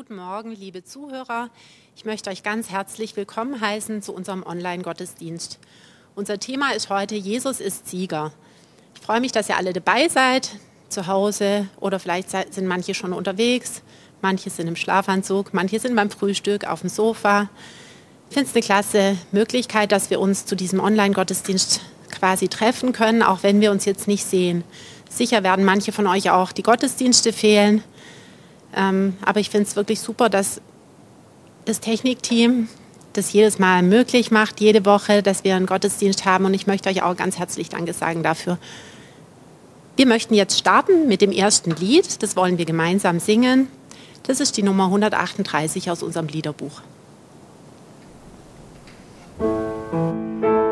Guten Morgen, liebe Zuhörer. Ich möchte euch ganz herzlich willkommen heißen zu unserem Online-Gottesdienst. Unser Thema ist heute Jesus ist Sieger. Ich freue mich, dass ihr alle dabei seid, zu Hause oder vielleicht sind manche schon unterwegs, manche sind im Schlafanzug, manche sind beim Frühstück auf dem Sofa. Ich finde es eine klasse Möglichkeit, dass wir uns zu diesem Online-Gottesdienst quasi treffen können, auch wenn wir uns jetzt nicht sehen. Sicher werden manche von euch auch die Gottesdienste fehlen. Ähm, aber ich finde es wirklich super, dass das Technikteam das jedes Mal möglich macht, jede Woche, dass wir einen Gottesdienst haben. Und ich möchte euch auch ganz herzlich Danke sagen dafür. Wir möchten jetzt starten mit dem ersten Lied. Das wollen wir gemeinsam singen. Das ist die Nummer 138 aus unserem Liederbuch. jetzt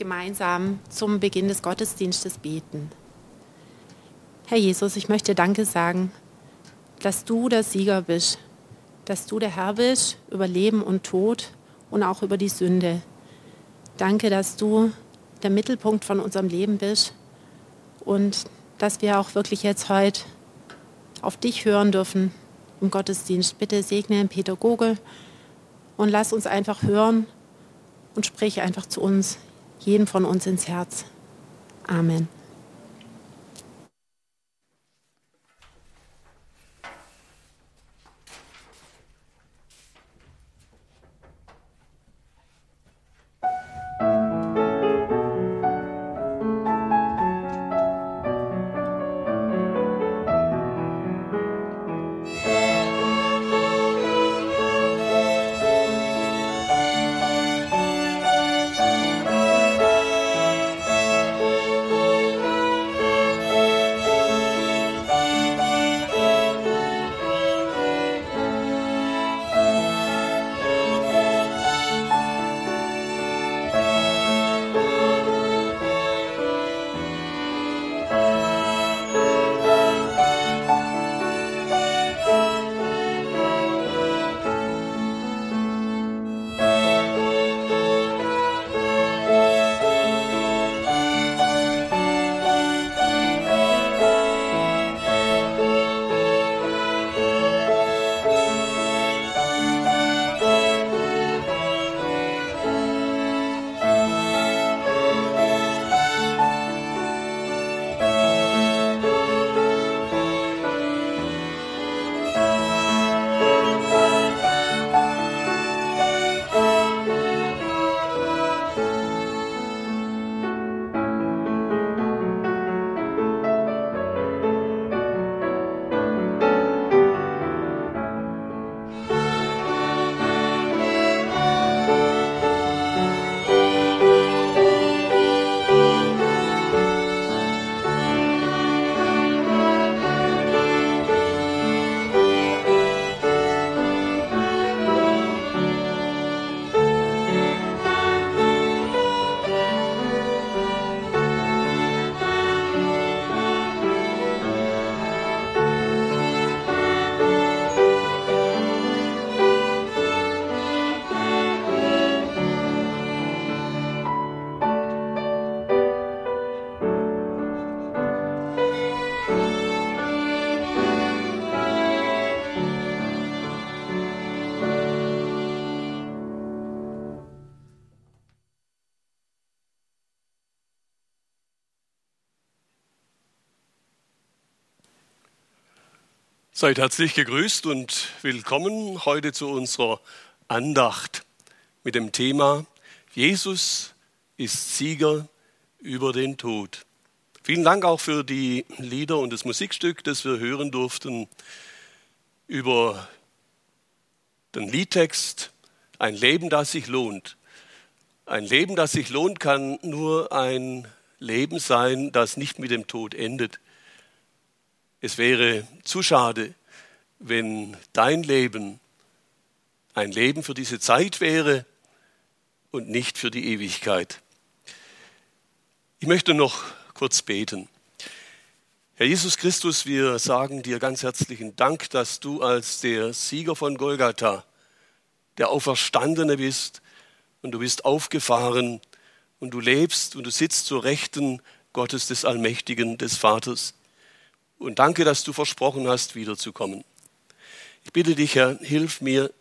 gemeinsam zum Beginn des Gottesdienstes beten. Herr Jesus, ich möchte Danke sagen, dass du der Sieger bist, dass du der Herr bist über Leben und Tod und auch über die Sünde. Danke, dass du der Mittelpunkt von unserem Leben bist und dass wir auch wirklich jetzt heute auf dich hören dürfen im Gottesdienst. Bitte segne den Pädagoge und lass uns einfach hören und sprich einfach zu uns, jeden von uns ins Herz. Amen. Seid herzlich gegrüßt und willkommen heute zu unserer Andacht mit dem Thema Jesus ist Sieger über den Tod. Vielen Dank auch für die Lieder und das Musikstück, das wir hören durften über den Liedtext Ein Leben, das sich lohnt. Ein Leben, das sich lohnt, kann nur ein Leben sein, das nicht mit dem Tod endet. Es wäre zu schade, wenn dein Leben ein Leben für diese Zeit wäre und nicht für die Ewigkeit. Ich möchte noch kurz beten. Herr Jesus Christus, wir sagen dir ganz herzlichen Dank, dass du als der Sieger von Golgatha, der Auferstandene bist und du bist aufgefahren und du lebst und du sitzt zur Rechten Gottes des Allmächtigen, des Vaters. Und danke, dass du versprochen hast, wiederzukommen. Ich bitte dich, Herr, hilf mir,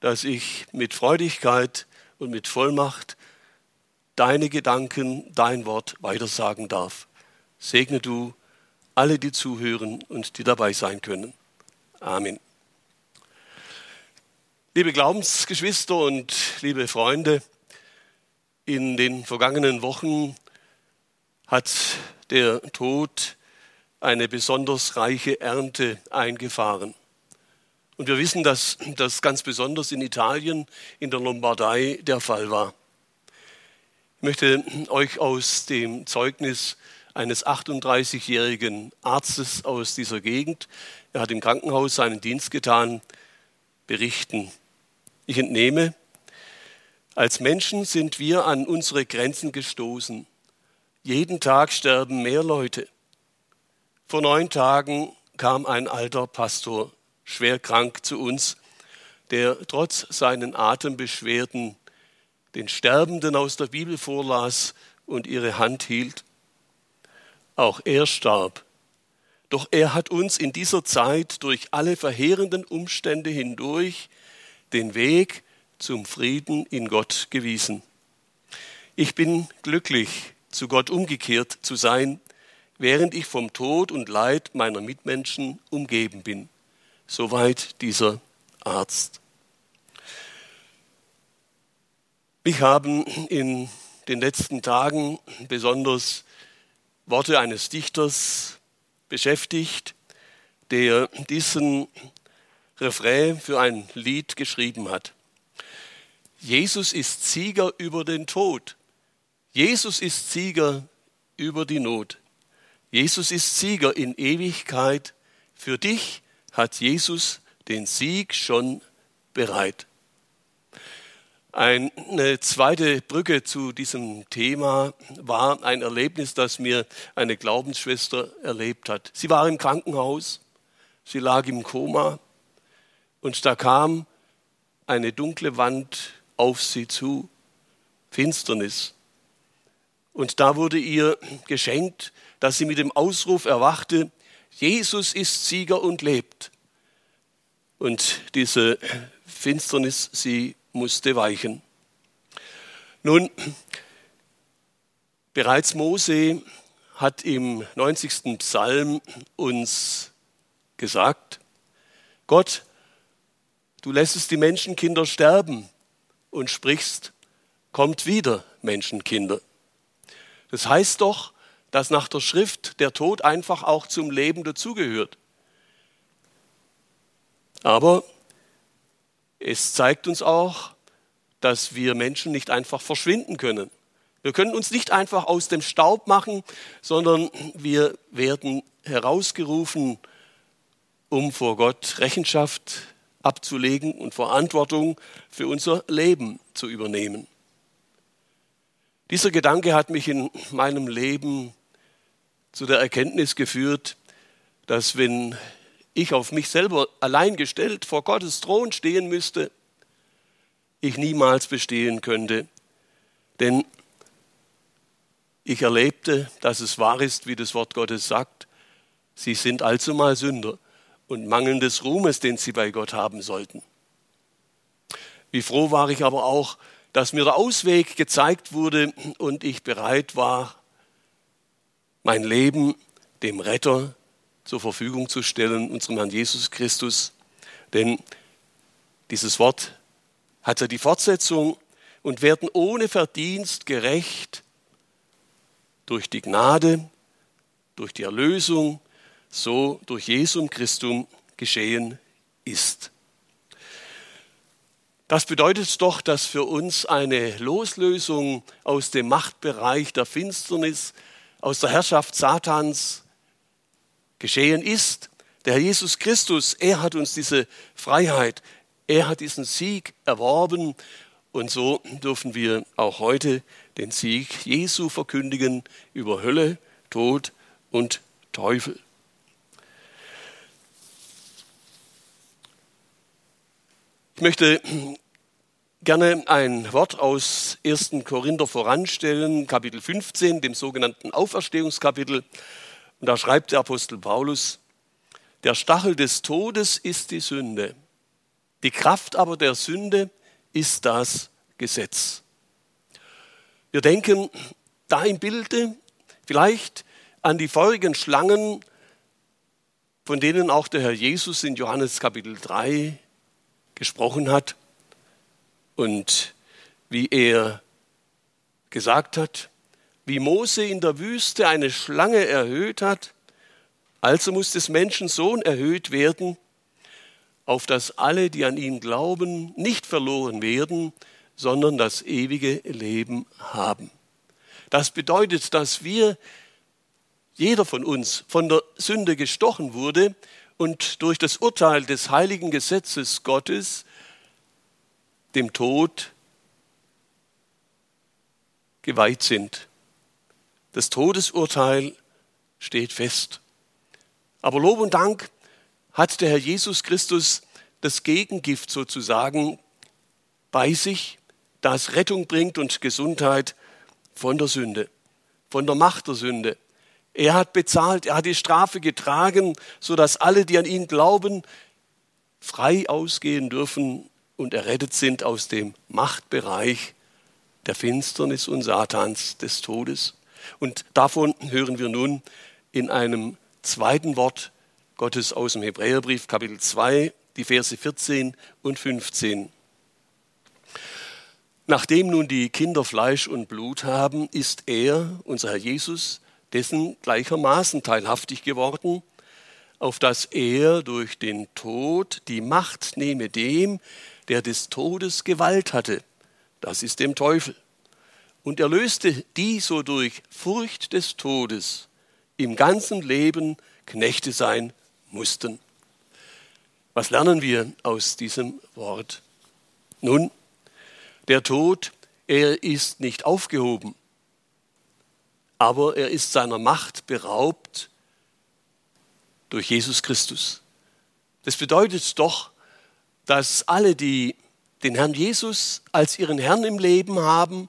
dass ich mit Freudigkeit und mit Vollmacht deine Gedanken, dein Wort weitersagen darf. Segne du alle, die zuhören und die dabei sein können. Amen. Liebe Glaubensgeschwister und liebe Freunde, in den vergangenen Wochen hat der Tod eine besonders reiche Ernte eingefahren. Und wir wissen, dass das ganz besonders in Italien, in der Lombardei der Fall war. Ich möchte euch aus dem Zeugnis eines 38-jährigen Arztes aus dieser Gegend, er hat im Krankenhaus seinen Dienst getan, berichten. Ich entnehme, als Menschen sind wir an unsere Grenzen gestoßen. Jeden Tag sterben mehr Leute. Vor neun Tagen kam ein alter Pastor, schwer krank, zu uns, der trotz seinen Atembeschwerden den Sterbenden aus der Bibel vorlas und ihre Hand hielt. Auch er starb. Doch er hat uns in dieser Zeit durch alle verheerenden Umstände hindurch den Weg zum Frieden in Gott gewiesen. Ich bin glücklich, zu Gott umgekehrt zu sein, während ich vom Tod und Leid meiner Mitmenschen umgeben bin. Soweit dieser Arzt. Mich haben in den letzten Tagen besonders Worte eines Dichters beschäftigt, der diesen Refrain für ein Lied geschrieben hat. Jesus ist Sieger über den Tod. Jesus ist Sieger über die Not. Jesus ist Sieger in Ewigkeit. Für dich hat Jesus den Sieg schon bereit. Eine zweite Brücke zu diesem Thema war ein Erlebnis, das mir eine Glaubensschwester erlebt hat. Sie war im Krankenhaus, sie lag im Koma und da kam eine dunkle Wand auf sie zu, Finsternis. Und da wurde ihr geschenkt, dass sie mit dem Ausruf erwachte, Jesus ist Sieger und lebt. Und diese Finsternis, sie musste weichen. Nun, bereits Mose hat im 90. Psalm uns gesagt, Gott, du lässest die Menschenkinder sterben und sprichst, kommt wieder, Menschenkinder. Das heißt doch, dass nach der Schrift der Tod einfach auch zum Leben dazugehört. Aber es zeigt uns auch, dass wir Menschen nicht einfach verschwinden können. Wir können uns nicht einfach aus dem Staub machen, sondern wir werden herausgerufen, um vor Gott Rechenschaft abzulegen und Verantwortung für unser Leben zu übernehmen. Dieser Gedanke hat mich in meinem Leben zu der Erkenntnis geführt, dass wenn ich auf mich selber allein gestellt vor Gottes Thron stehen müsste, ich niemals bestehen könnte. Denn ich erlebte, dass es wahr ist, wie das Wort Gottes sagt, sie sind allzumal Sünder und mangelndes Ruhmes, den sie bei Gott haben sollten. Wie froh war ich aber auch, dass mir der Ausweg gezeigt wurde und ich bereit war, mein Leben dem Retter zur Verfügung zu stellen, unserem Herrn Jesus Christus. Denn dieses Wort hat ja die Fortsetzung und werden ohne Verdienst gerecht durch die Gnade, durch die Erlösung, so durch Jesum Christum geschehen ist. Das bedeutet doch, dass für uns eine Loslösung aus dem Machtbereich der Finsternis, aus der Herrschaft Satans geschehen ist. Der Herr Jesus Christus, er hat uns diese Freiheit, er hat diesen Sieg erworben und so dürfen wir auch heute den Sieg Jesu verkündigen über Hölle, Tod und Teufel. Ich möchte gerne ein Wort aus 1. Korinther voranstellen, Kapitel 15, dem sogenannten Auferstehungskapitel. Und da schreibt der Apostel Paulus, der Stachel des Todes ist die Sünde. Die Kraft aber der Sünde ist das Gesetz. Wir denken da im Bilde vielleicht an die feurigen Schlangen, von denen auch der Herr Jesus in Johannes Kapitel 3 gesprochen hat und wie er gesagt hat, wie Mose in der Wüste eine Schlange erhöht hat, also muss des Menschen Sohn erhöht werden, auf dass alle, die an ihn glauben, nicht verloren werden, sondern das ewige Leben haben. Das bedeutet, dass wir, jeder von uns, von der Sünde gestochen wurde und durch das Urteil des heiligen Gesetzes Gottes dem Tod geweiht sind. Das Todesurteil steht fest. Aber Lob und Dank hat der Herr Jesus Christus das Gegengift sozusagen bei sich, das Rettung bringt und Gesundheit von der Sünde. von der Macht der Sünde. Er hat bezahlt, er hat die Strafe getragen, sodass alle, die an ihn glauben, frei ausgehen dürfen und errettet sind aus dem Machtbereich der Finsternis und Satans des Todes. Und davon hören wir nun in einem zweiten Wort Gottes aus dem Hebräerbrief, Kapitel 2, die Verse 14 und 15. Nachdem nun die Kinder Fleisch und Blut haben, ist er, unser Herr Jesus, dessen gleichermaßen teilhaftig geworden, auf dass er durch den Tod die Macht nehme dem, der des Todes Gewalt hatte, das ist dem Teufel. Und er löste die so durch Furcht des Todes im ganzen Leben Knechte sein mussten. Was lernen wir aus diesem Wort? Nun, der Tod, er ist nicht aufgehoben, aber er ist seiner Macht beraubt durch Jesus Christus. Das bedeutet doch, dass alle, die den Herrn Jesus als ihren Herrn im Leben haben,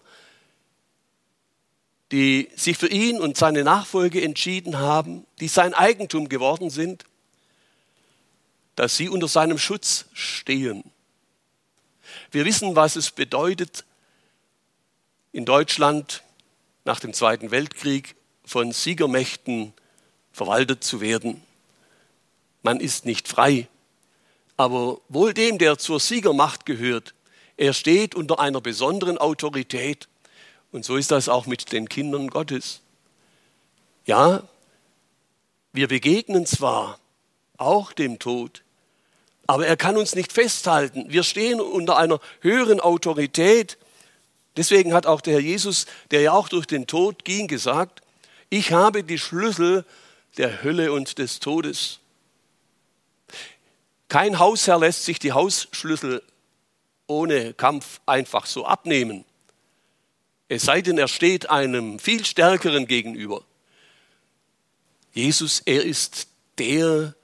die sich für ihn und seine Nachfolge entschieden haben, die sein Eigentum geworden sind, dass sie unter seinem Schutz stehen. Wir wissen, was es bedeutet, in Deutschland nach dem Zweiten Weltkrieg von Siegermächten verwaltet zu werden. Man ist nicht frei, aber wohl dem, der zur Siegermacht gehört, er steht unter einer besonderen Autorität. Und so ist das auch mit den Kindern Gottes. Ja, wir begegnen zwar auch dem Tod, aber er kann uns nicht festhalten. Wir stehen unter einer höheren Autorität. Deswegen hat auch der Herr Jesus, der ja auch durch den Tod ging, gesagt, ich habe die Schlüssel der Hölle und des Todes. Kein Hausherr lässt sich die Hausschlüssel ohne Kampf einfach so abnehmen. Es sei denn, er steht einem viel stärkeren gegenüber. Jesus, er ist der,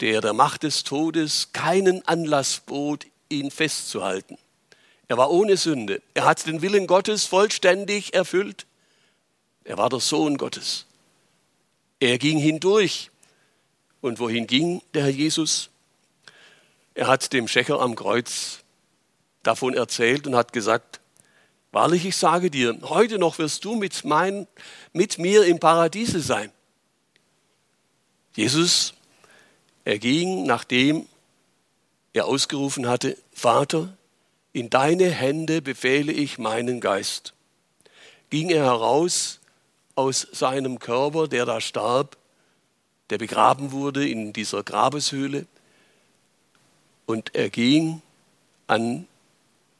der der Macht des Todes keinen Anlass bot, ihn festzuhalten. Er war ohne Sünde. Er hat den Willen Gottes vollständig erfüllt. Er war der Sohn Gottes. Er ging hindurch. Und wohin ging der Herr Jesus? Er hat dem Schächer am Kreuz davon erzählt und hat gesagt, wahrlich, ich sage dir, heute noch wirst du mit, mein, mit mir im Paradiese sein. Jesus er ging, nachdem er ausgerufen hatte, Vater, in deine Hände befehle ich meinen Geist. Ging er heraus aus seinem Körper, der da starb, der begraben wurde in dieser Grabeshöhle, und er ging an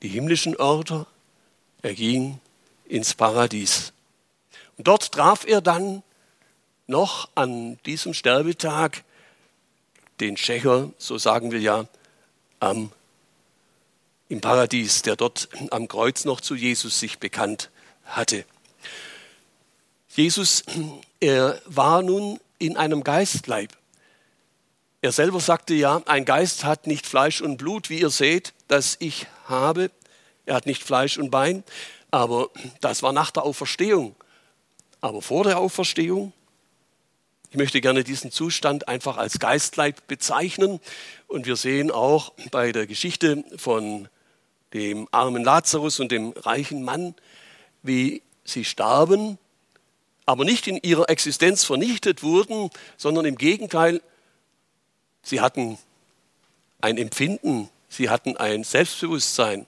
die himmlischen Örter, er ging ins Paradies. Und dort traf er dann noch an diesem Sterbetag den Schächer, so sagen wir ja, am, im Paradies, der dort am Kreuz noch zu Jesus sich bekannt hatte. Jesus, er war nun in einem Geistleib. Er selber sagte ja, ein Geist hat nicht Fleisch und Blut, wie ihr seht, das ich habe. Er hat nicht Fleisch und Bein, aber das war nach der Auferstehung. Aber vor der Auferstehung, ich möchte gerne diesen Zustand einfach als Geistleib bezeichnen. Und wir sehen auch bei der Geschichte von dem armen Lazarus und dem reichen Mann, wie sie starben, aber nicht in ihrer Existenz vernichtet wurden, sondern im Gegenteil, sie hatten ein Empfinden, sie hatten ein Selbstbewusstsein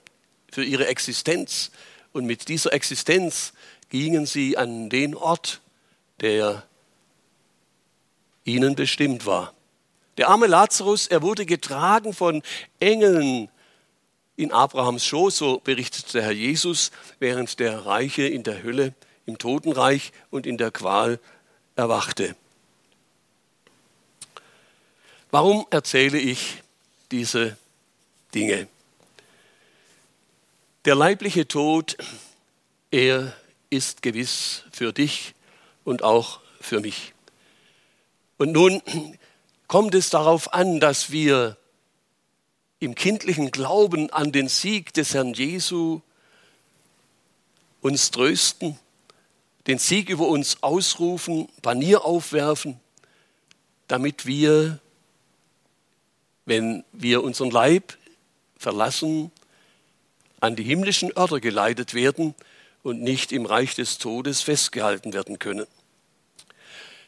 für ihre Existenz. Und mit dieser Existenz gingen sie an den Ort, der ihnen bestimmt war. Der arme Lazarus, er wurde getragen von Engeln in Abrahams Schoß, so berichtet der Herr Jesus, während der Reiche in der Hölle, im Totenreich und in der Qual erwachte. Warum erzähle ich diese Dinge? Der leibliche Tod, er ist gewiss für dich und auch für mich. Und nun kommt es darauf an, dass wir im kindlichen Glauben an den Sieg des Herrn Jesu uns trösten den Sieg über uns ausrufen, Panier aufwerfen, damit wir, wenn wir unseren Leib verlassen, an die himmlischen Örter geleitet werden und nicht im Reich des Todes festgehalten werden können.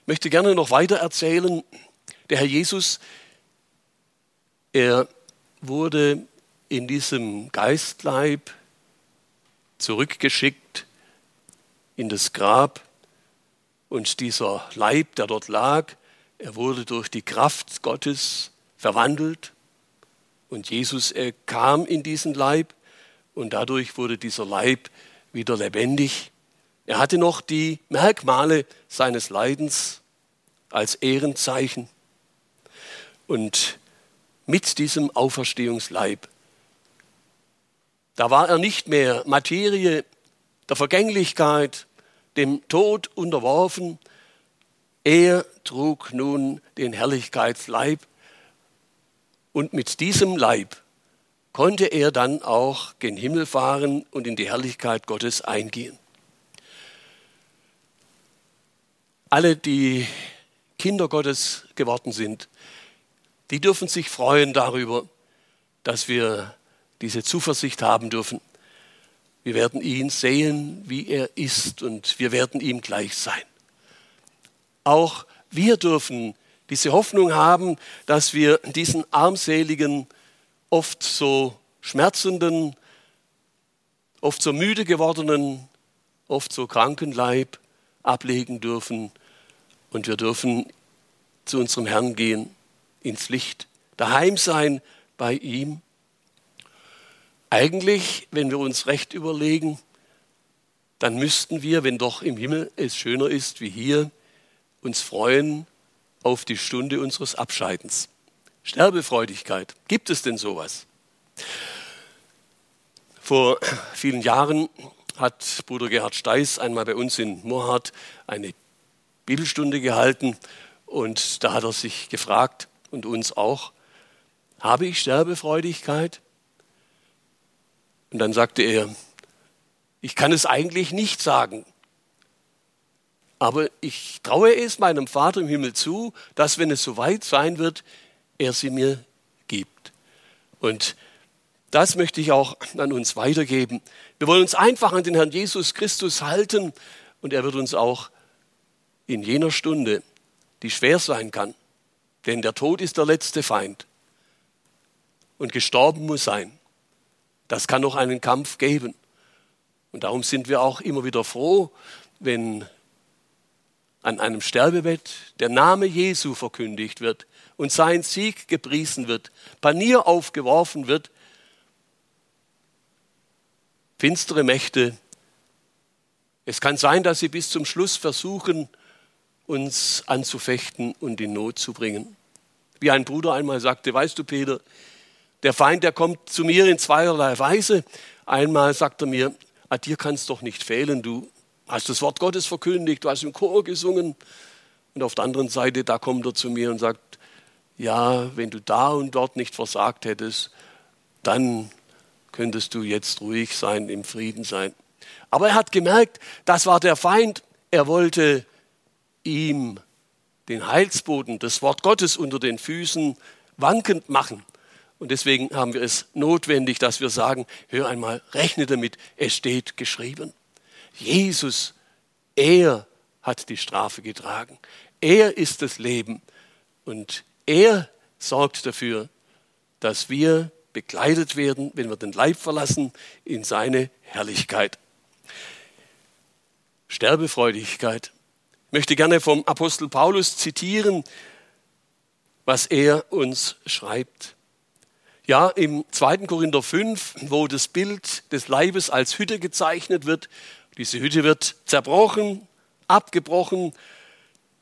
Ich möchte gerne noch weiter erzählen. Der Herr Jesus, er wurde in diesem Geistleib zurückgeschickt in das Grab und dieser Leib, der dort lag, er wurde durch die Kraft Gottes verwandelt und Jesus, er kam in diesen Leib und dadurch wurde dieser Leib wieder lebendig. Er hatte noch die Merkmale seines Leidens als Ehrenzeichen und mit diesem Auferstehungsleib. Da war er nicht mehr Materie der Vergänglichkeit, dem Tod unterworfen. Er trug nun den Herrlichkeitsleib und mit diesem Leib konnte er dann auch gen Himmel fahren und in die Herrlichkeit Gottes eingehen. Alle, die Kinder Gottes geworden sind, die dürfen sich freuen darüber, dass wir diese Zuversicht haben dürfen. Wir werden ihn sehen, wie er ist und wir werden ihm gleich sein. Auch wir dürfen diese Hoffnung haben, dass wir diesen armseligen, oft so schmerzenden, oft so müde gewordenen, oft so kranken Leib ablegen dürfen und wir dürfen zu unserem Herrn gehen, ins Licht, daheim sein bei ihm eigentlich, wenn wir uns recht überlegen, dann müssten wir, wenn doch im Himmel es schöner ist wie hier, uns freuen auf die Stunde unseres Abscheidens. Sterbefreudigkeit, gibt es denn sowas? Vor vielen Jahren hat Bruder Gerhard Steiß einmal bei uns in Mohrhardt eine Bibelstunde gehalten und da hat er sich gefragt und uns auch, habe ich Sterbefreudigkeit? Und dann sagte er, ich kann es eigentlich nicht sagen, aber ich traue es meinem Vater im Himmel zu, dass wenn es soweit sein wird, er sie mir gibt. Und das möchte ich auch an uns weitergeben. Wir wollen uns einfach an den Herrn Jesus Christus halten und er wird uns auch in jener Stunde, die schwer sein kann, denn der Tod ist der letzte Feind und gestorben muss sein, das kann noch einen Kampf geben. Und darum sind wir auch immer wieder froh, wenn an einem Sterbebett der Name Jesu verkündigt wird und sein Sieg gepriesen wird, Panier aufgeworfen wird. Finstere Mächte, es kann sein, dass sie bis zum Schluss versuchen, uns anzufechten und in Not zu bringen. Wie ein Bruder einmal sagte, weißt du, Peter, der Feind, der kommt zu mir in zweierlei Weise. Einmal sagt er mir, ah, dir kann es doch nicht fehlen, du hast das Wort Gottes verkündigt, du hast im Chor gesungen. Und auf der anderen Seite, da kommt er zu mir und sagt, ja, wenn du da und dort nicht versagt hättest, dann könntest du jetzt ruhig sein, im Frieden sein. Aber er hat gemerkt, das war der Feind. Er wollte ihm den Heilsboden, das Wort Gottes unter den Füßen wankend machen. Und deswegen haben wir es notwendig, dass wir sagen, hör einmal, rechne damit, es steht geschrieben. Jesus, er hat die Strafe getragen. Er ist das Leben. Und er sorgt dafür, dass wir bekleidet werden, wenn wir den Leib verlassen, in seine Herrlichkeit. Sterbefreudigkeit. Ich möchte gerne vom Apostel Paulus zitieren, was er uns schreibt. Ja, im 2. Korinther 5, wo das Bild des Leibes als Hütte gezeichnet wird, diese Hütte wird zerbrochen, abgebrochen.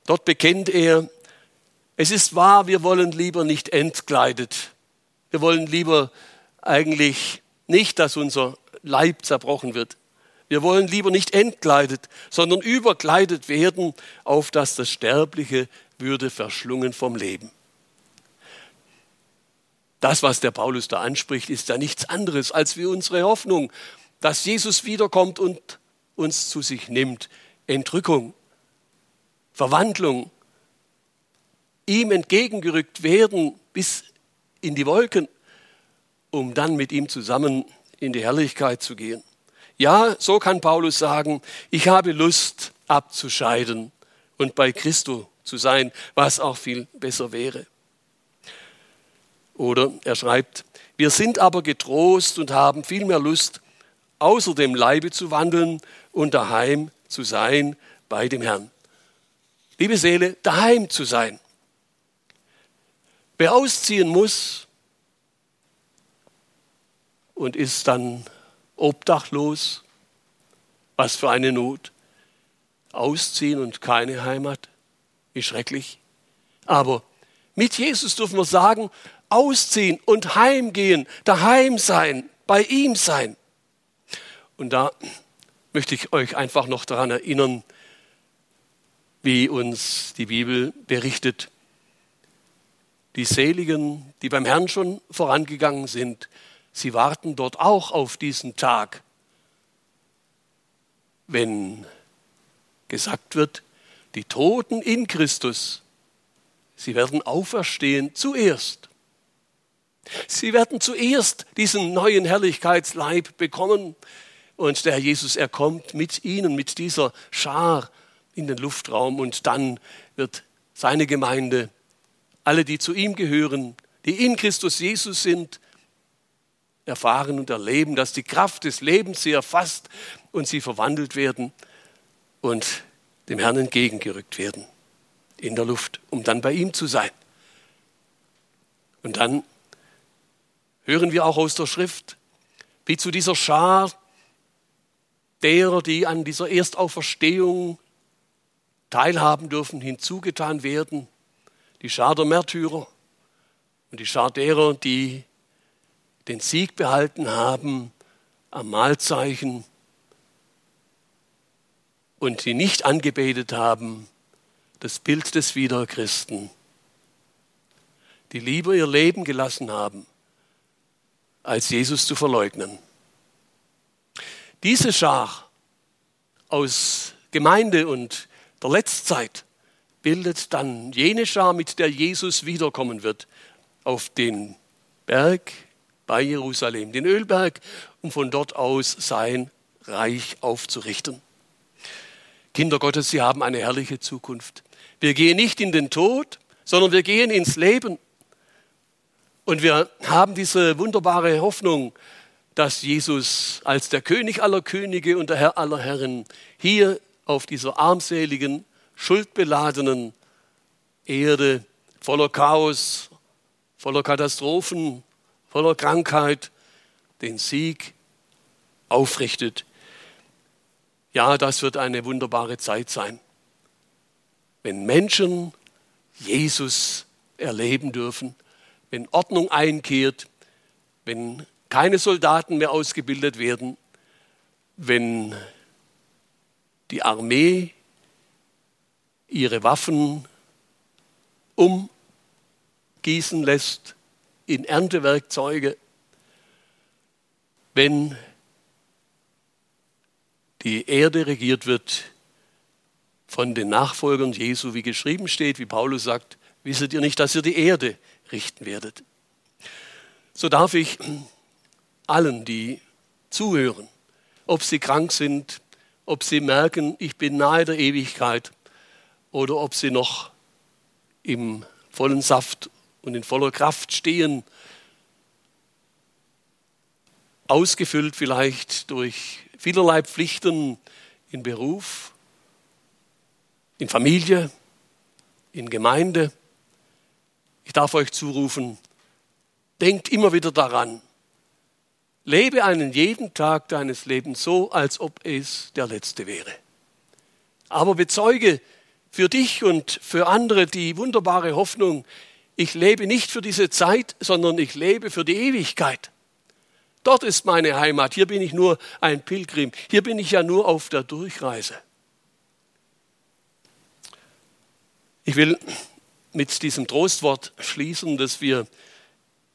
Dort bekennt er, es ist wahr, wir wollen lieber nicht entkleidet. Wir wollen lieber eigentlich nicht, dass unser Leib zerbrochen wird. Wir wollen lieber nicht entkleidet, sondern überkleidet werden, auf dass das Sterbliche würde verschlungen vom Leben. Das, was der Paulus da anspricht, ist ja nichts anderes als wie unsere Hoffnung, dass Jesus wiederkommt und uns zu sich nimmt Entrückung, Verwandlung, ihm entgegengerückt werden bis in die Wolken, um dann mit ihm zusammen in die Herrlichkeit zu gehen. Ja, so kann Paulus sagen, ich habe Lust abzuscheiden und bei Christo zu sein, was auch viel besser wäre. Oder er schreibt, wir sind aber getrost und haben viel mehr Lust, außer dem Leibe zu wandeln und daheim zu sein bei dem Herrn. Liebe Seele, daheim zu sein. Wer ausziehen muss und ist dann obdachlos, was für eine Not. Ausziehen und keine Heimat, wie schrecklich. Aber mit Jesus dürfen wir sagen, ausziehen und heimgehen, daheim sein, bei ihm sein. Und da möchte ich euch einfach noch daran erinnern, wie uns die Bibel berichtet. Die Seligen, die beim Herrn schon vorangegangen sind, sie warten dort auch auf diesen Tag, wenn gesagt wird, die Toten in Christus, sie werden auferstehen zuerst. Sie werden zuerst diesen neuen Herrlichkeitsleib bekommen. Und der Herr Jesus, er kommt mit ihnen, mit dieser Schar in den Luftraum und dann wird seine Gemeinde, alle, die zu ihm gehören, die in Christus Jesus sind, erfahren und erleben, dass die Kraft des Lebens sie erfasst und sie verwandelt werden und dem Herrn entgegengerückt werden in der Luft, um dann bei ihm zu sein. Und dann hören wir auch aus der Schrift, wie zu dieser Schar derer, die an dieser Erstauferstehung teilhaben dürfen, hinzugetan werden, die Schar der Märtyrer und die Schar derer, die den Sieg behalten haben am Mahlzeichen und die nicht angebetet haben, das Bild des Wiederchristen, die lieber ihr Leben gelassen haben, als Jesus zu verleugnen. Diese Schar aus Gemeinde und der Letztzeit bildet dann jene Schar, mit der Jesus wiederkommen wird auf den Berg bei Jerusalem, den Ölberg, um von dort aus sein Reich aufzurichten. Kinder Gottes, Sie haben eine herrliche Zukunft. Wir gehen nicht in den Tod, sondern wir gehen ins Leben. Und wir haben diese wunderbare Hoffnung, dass Jesus als der König aller Könige und der Herr aller Herren hier auf dieser armseligen, schuldbeladenen Erde voller Chaos, voller Katastrophen, voller Krankheit den Sieg aufrichtet. Ja, das wird eine wunderbare Zeit sein, wenn Menschen Jesus erleben dürfen wenn Ordnung einkehrt, wenn keine Soldaten mehr ausgebildet werden, wenn die Armee ihre Waffen umgießen lässt in Erntewerkzeuge, wenn die Erde regiert wird von den Nachfolgern Jesu, wie geschrieben steht, wie Paulus sagt, wisset ihr nicht, dass ihr die Erde richten werdet. So darf ich allen, die zuhören, ob sie krank sind, ob sie merken, ich bin nahe der Ewigkeit oder ob sie noch im vollen Saft und in voller Kraft stehen, ausgefüllt vielleicht durch vielerlei Pflichten in Beruf, in Familie, in Gemeinde ich darf euch zurufen, denkt immer wieder daran, lebe einen jeden Tag deines Lebens so, als ob es der letzte wäre. Aber bezeuge für dich und für andere die wunderbare Hoffnung, ich lebe nicht für diese Zeit, sondern ich lebe für die Ewigkeit. Dort ist meine Heimat, hier bin ich nur ein Pilgrim, hier bin ich ja nur auf der Durchreise. Ich will mit diesem Trostwort schließen, dass wir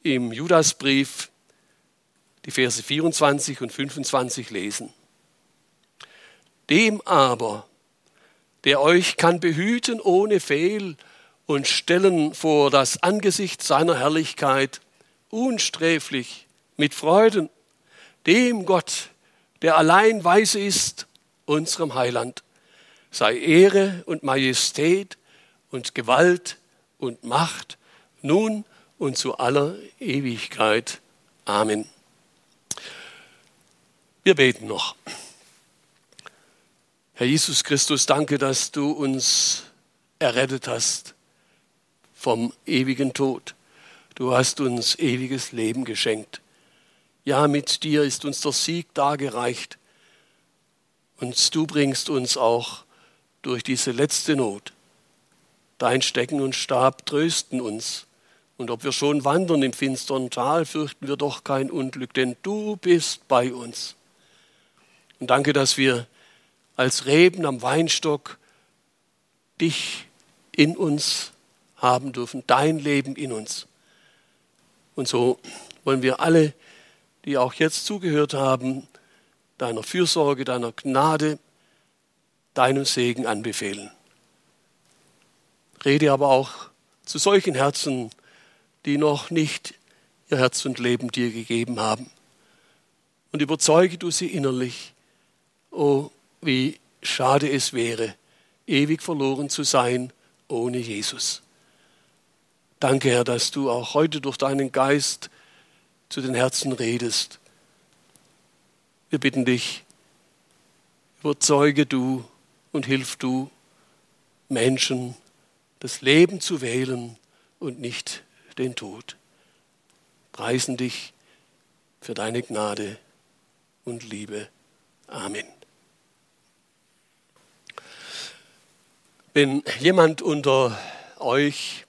im Judasbrief die Verse 24 und 25 lesen. Dem aber, der euch kann behüten ohne Fehl und stellen vor das Angesicht seiner Herrlichkeit unsträflich mit Freuden, dem Gott, der allein weise ist, unserem Heiland, sei Ehre und Majestät und Gewalt und Macht nun und zu aller Ewigkeit. Amen. Wir beten noch. Herr Jesus Christus, danke, dass du uns errettet hast vom ewigen Tod. Du hast uns ewiges Leben geschenkt. Ja, mit dir ist uns der Sieg dargereicht. Und du bringst uns auch durch diese letzte Not. Dein Stecken und Stab trösten uns. Und ob wir schon wandern im finstern Tal, fürchten wir doch kein Unglück, denn du bist bei uns. Und danke, dass wir als Reben am Weinstock dich in uns haben dürfen, dein Leben in uns. Und so wollen wir alle, die auch jetzt zugehört haben, deiner Fürsorge, deiner Gnade, deinem Segen anbefehlen. Rede aber auch zu solchen Herzen, die noch nicht ihr Herz und Leben dir gegeben haben. Und überzeuge du sie innerlich, Oh, wie schade es wäre, ewig verloren zu sein ohne Jesus. Danke, Herr, dass du auch heute durch deinen Geist zu den Herzen redest. Wir bitten dich, überzeuge du und hilf du Menschen, das Leben zu wählen und nicht den Tod. Preisen dich für deine Gnade und Liebe. Amen. Wenn jemand unter euch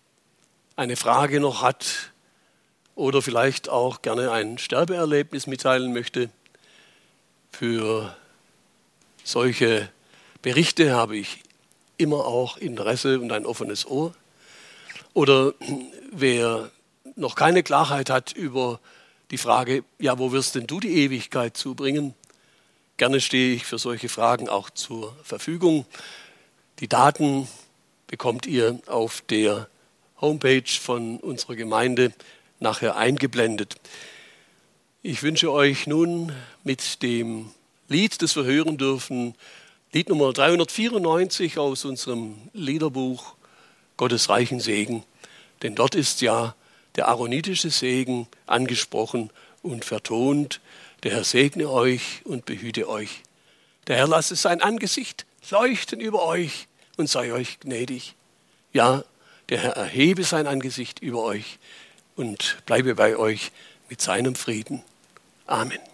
eine Frage noch hat oder vielleicht auch gerne ein Sterbeerlebnis mitteilen möchte, für solche Berichte habe ich immer auch Interesse und ein offenes Ohr. Oder wer noch keine Klarheit hat über die Frage, ja, wo wirst denn du die Ewigkeit zubringen? Gerne stehe ich für solche Fragen auch zur Verfügung. Die Daten bekommt ihr auf der Homepage von unserer Gemeinde nachher eingeblendet. Ich wünsche euch nun mit dem Lied, das wir hören dürfen, Lied Nummer 394 aus unserem Liederbuch Gottes reichen Segen. Denn dort ist ja der aaronitische Segen angesprochen und vertont. Der Herr segne euch und behüte euch. Der Herr lasse sein Angesicht leuchten über euch und sei euch gnädig. Ja, der Herr erhebe sein Angesicht über euch und bleibe bei euch mit seinem Frieden. Amen.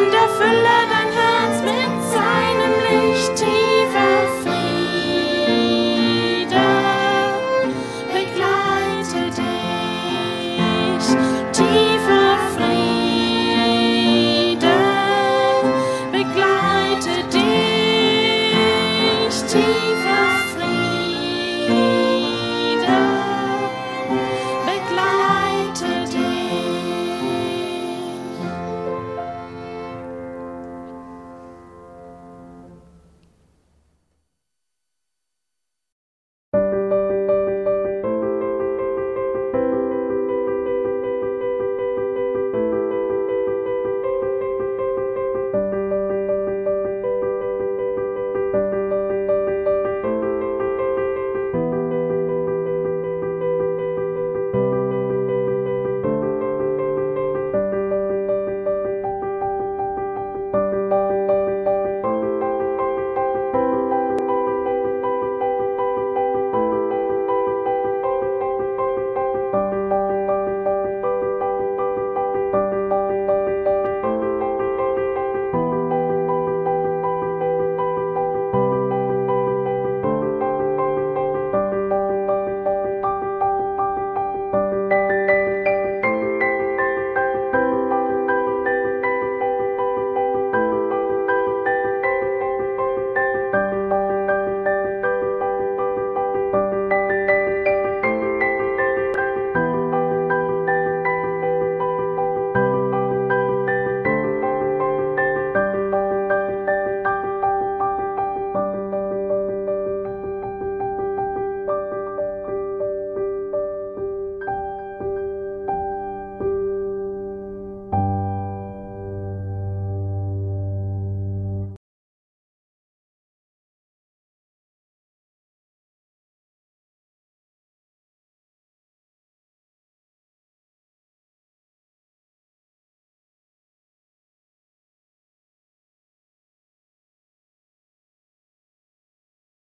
und erfüllen.